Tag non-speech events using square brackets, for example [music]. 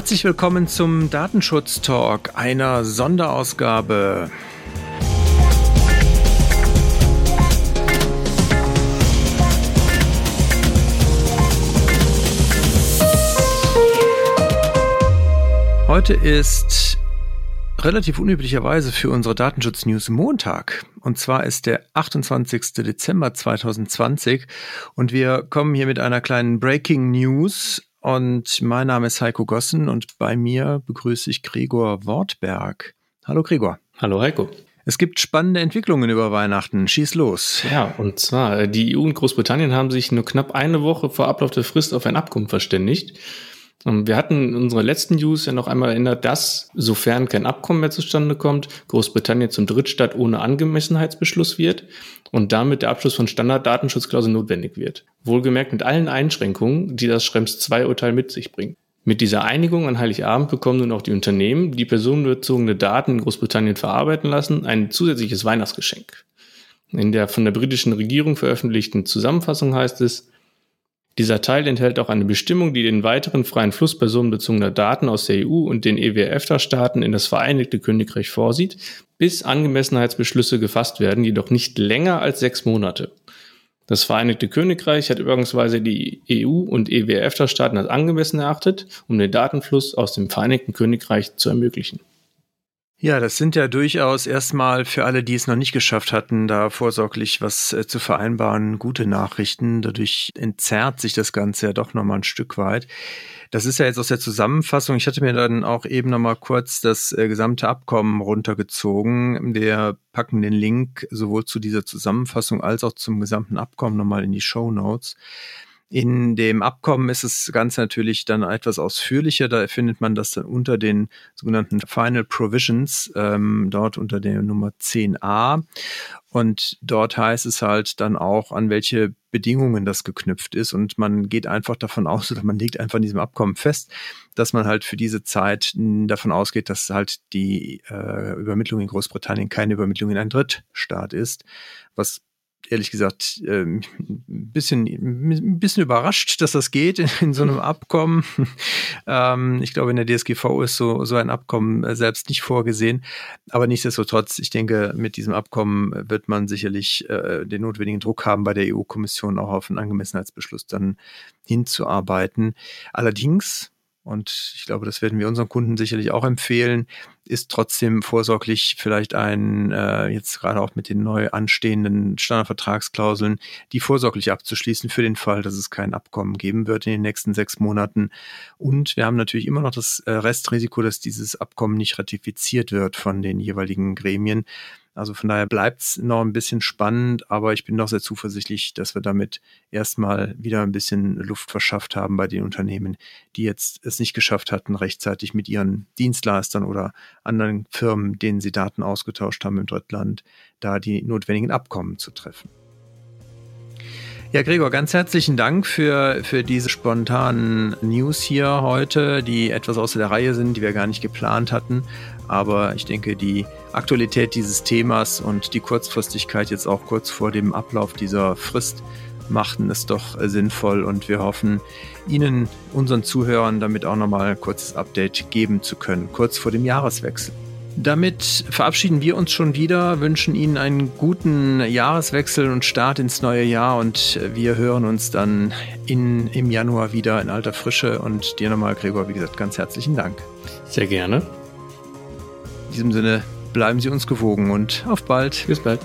Herzlich willkommen zum Datenschutz Talk, einer Sonderausgabe. Heute ist relativ unüblicherweise für unsere Datenschutz-News Montag. Und zwar ist der 28. Dezember 2020 und wir kommen hier mit einer kleinen Breaking News und mein Name ist Heiko Gossen und bei mir begrüße ich Gregor Wortberg. Hallo Gregor. Hallo Heiko. Es gibt spannende Entwicklungen über Weihnachten. Schieß los. Ja, und zwar, die EU und Großbritannien haben sich nur knapp eine Woche vor Ablauf der Frist auf ein Abkommen verständigt. Und wir hatten in unserer letzten News ja noch einmal erinnert, dass, sofern kein Abkommen mehr zustande kommt, Großbritannien zum Drittstaat ohne Angemessenheitsbeschluss wird und damit der Abschluss von Standarddatenschutzklauseln notwendig wird. Wohlgemerkt mit allen Einschränkungen, die das Schrems II-Urteil mit sich bringt. Mit dieser Einigung an Heiligabend bekommen nun auch die Unternehmen, die personenbezogene Daten in Großbritannien verarbeiten lassen, ein zusätzliches Weihnachtsgeschenk. In der von der britischen Regierung veröffentlichten Zusammenfassung heißt es, dieser Teil enthält auch eine Bestimmung, die den weiteren freien Fluss personenbezogener Daten aus der EU und den EWF-Staaten in das Vereinigte Königreich vorsieht, bis Angemessenheitsbeschlüsse gefasst werden, jedoch nicht länger als sechs Monate. Das Vereinigte Königreich hat übrigens die EU und EWF-Staaten als angemessen erachtet, um den Datenfluss aus dem Vereinigten Königreich zu ermöglichen. Ja, das sind ja durchaus erstmal für alle, die es noch nicht geschafft hatten, da vorsorglich was äh, zu vereinbaren, gute Nachrichten. Dadurch entzerrt sich das Ganze ja doch nochmal ein Stück weit. Das ist ja jetzt aus der Zusammenfassung. Ich hatte mir dann auch eben nochmal kurz das äh, gesamte Abkommen runtergezogen. Wir packen den Link sowohl zu dieser Zusammenfassung als auch zum gesamten Abkommen nochmal in die Show Notes. In dem Abkommen ist es ganz natürlich dann etwas ausführlicher. Da findet man das dann unter den sogenannten Final Provisions, ähm, dort unter der Nummer 10a. Und dort heißt es halt dann auch, an welche Bedingungen das geknüpft ist. Und man geht einfach davon aus, oder man legt einfach in diesem Abkommen fest, dass man halt für diese Zeit davon ausgeht, dass halt die äh, Übermittlung in Großbritannien keine Übermittlung in einen Drittstaat ist, was ehrlich gesagt ein bisschen, ein bisschen überrascht, dass das geht in, in so einem [laughs] Abkommen. ähm, ich glaube, in der DSGV ist so, so ein Abkommen äh, selbst nicht vorgesehen. Aber nichtsdestotrotz, ich denke, mit diesem Abkommen wird man sicherlich äh, den notwendigen Druck haben, bei der EU-Kommission auch auf einen Angemessenheitsbeschluss dann hinzuarbeiten. Allerdings, und ich glaube, das werden wir unseren Kunden sicherlich auch empfehlen, ist trotzdem vorsorglich vielleicht ein, äh, jetzt gerade auch mit den neu anstehenden Standardvertragsklauseln, die vorsorglich abzuschließen für den Fall, dass es kein Abkommen geben wird in den nächsten sechs Monaten. Und wir haben natürlich immer noch das äh, Restrisiko, dass dieses Abkommen nicht ratifiziert wird von den jeweiligen Gremien. Also von daher bleibt es noch ein bisschen spannend, aber ich bin doch sehr zuversichtlich, dass wir damit erstmal wieder ein bisschen Luft verschafft haben bei den Unternehmen, die jetzt es nicht geschafft hatten, rechtzeitig mit ihren Dienstleistern oder anderen Firmen, denen sie Daten ausgetauscht haben im Drittland, da die notwendigen Abkommen zu treffen. Ja, Gregor, ganz herzlichen Dank für, für diese spontanen News hier heute, die etwas außer der Reihe sind, die wir gar nicht geplant hatten. Aber ich denke, die Aktualität dieses Themas und die Kurzfristigkeit jetzt auch kurz vor dem Ablauf dieser Frist machten es doch sinnvoll und wir hoffen, Ihnen, unseren Zuhörern, damit auch nochmal ein kurzes Update geben zu können, kurz vor dem Jahreswechsel. Damit verabschieden wir uns schon wieder, wünschen Ihnen einen guten Jahreswechsel und Start ins neue Jahr und wir hören uns dann in, im Januar wieder in alter Frische und dir nochmal, Gregor, wie gesagt, ganz herzlichen Dank. Sehr gerne. In diesem Sinne bleiben Sie uns gewogen und auf bald. Bis bald.